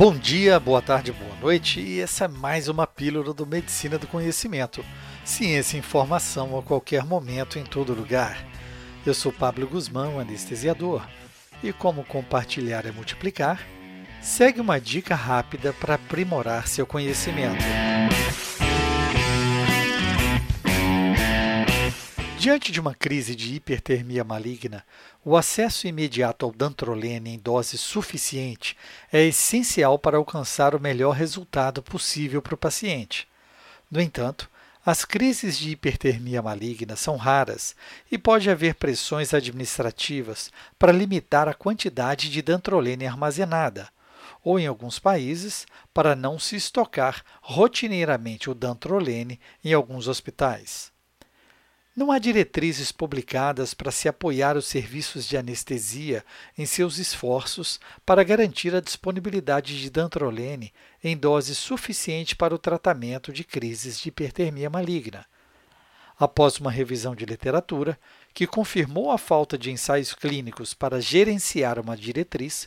Bom dia, boa tarde, boa noite, e essa é mais uma pílula do Medicina do Conhecimento. Ciência e informação a qualquer momento, em todo lugar. Eu sou Pablo Guzmão, anestesiador, e como compartilhar é multiplicar, segue uma dica rápida para aprimorar seu conhecimento. Diante de uma crise de hipertermia maligna, o acesso imediato ao dantrolene em dose suficiente é essencial para alcançar o melhor resultado possível para o paciente. No entanto, as crises de hipertermia maligna são raras e pode haver pressões administrativas para limitar a quantidade de dantrolene armazenada, ou, em alguns países, para não se estocar rotineiramente o dantrolene em alguns hospitais. Não há diretrizes publicadas para se apoiar os serviços de anestesia em seus esforços para garantir a disponibilidade de dantrolene em dose suficiente para o tratamento de crises de hipertermia maligna. Após uma revisão de literatura, que confirmou a falta de ensaios clínicos para gerenciar uma diretriz,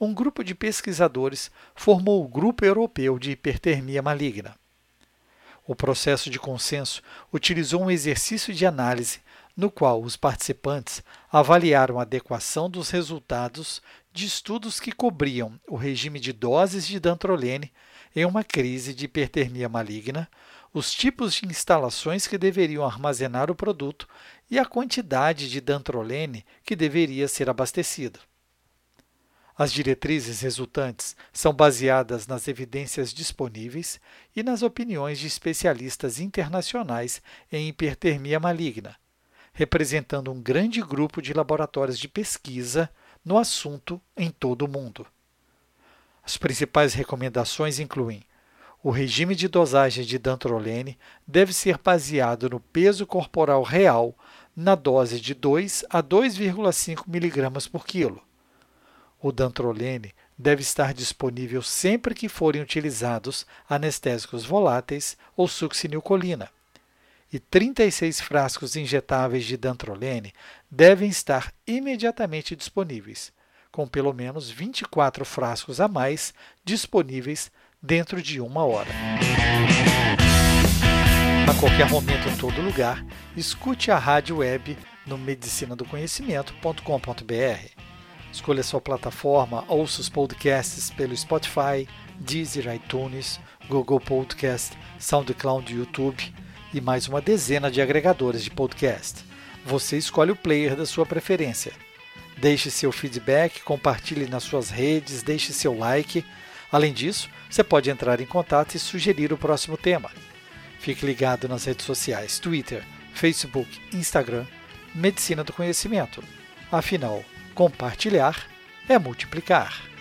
um grupo de pesquisadores formou o Grupo Europeu de Hipertermia Maligna. O processo de consenso utilizou um exercício de análise no qual os participantes avaliaram a adequação dos resultados de estudos que cobriam o regime de doses de dantrolene em uma crise de hipertermia maligna, os tipos de instalações que deveriam armazenar o produto e a quantidade de dantrolene que deveria ser abastecida. As diretrizes resultantes são baseadas nas evidências disponíveis e nas opiniões de especialistas internacionais em hipertermia maligna, representando um grande grupo de laboratórios de pesquisa no assunto em todo o mundo. As principais recomendações incluem o regime de dosagem de dantrolene deve ser baseado no peso corporal real na dose de 2 a 2,5 mg por quilo o dantrolene deve estar disponível sempre que forem utilizados anestésicos voláteis ou succinilcolina. E 36 frascos injetáveis de dantrolene devem estar imediatamente disponíveis, com pelo menos 24 frascos a mais disponíveis dentro de uma hora. A qualquer momento, em todo lugar, escute a rádio web no medicinadoconhecimento.com.br. Escolha sua plataforma, ouça os podcasts pelo Spotify, Deezer, iTunes, Google Podcast, SoundCloud, YouTube e mais uma dezena de agregadores de podcast. Você escolhe o player da sua preferência. Deixe seu feedback, compartilhe nas suas redes, deixe seu like. Além disso, você pode entrar em contato e sugerir o próximo tema. Fique ligado nas redes sociais Twitter, Facebook, Instagram, Medicina do Conhecimento. Afinal, Compartilhar é multiplicar.